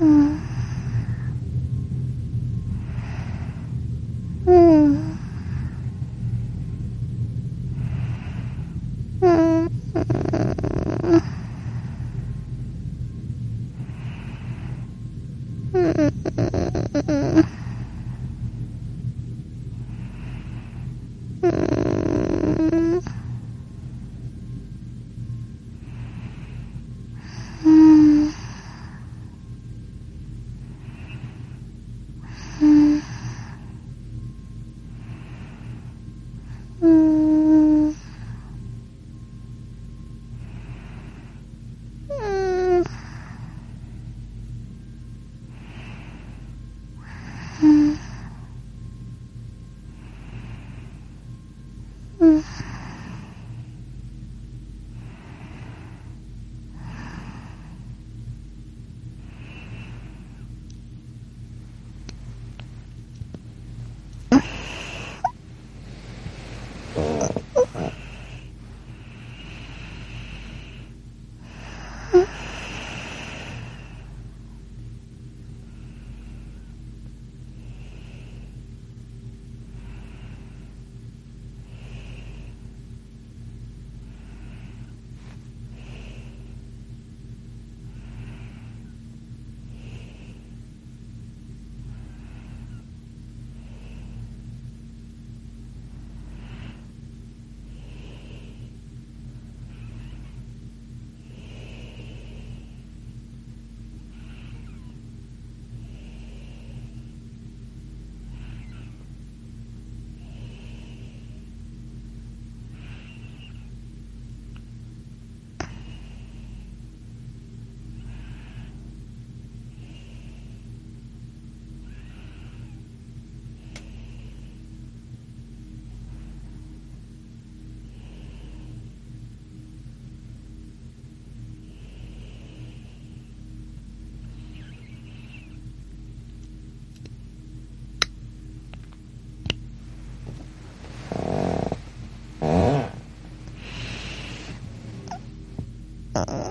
嗯。Uh...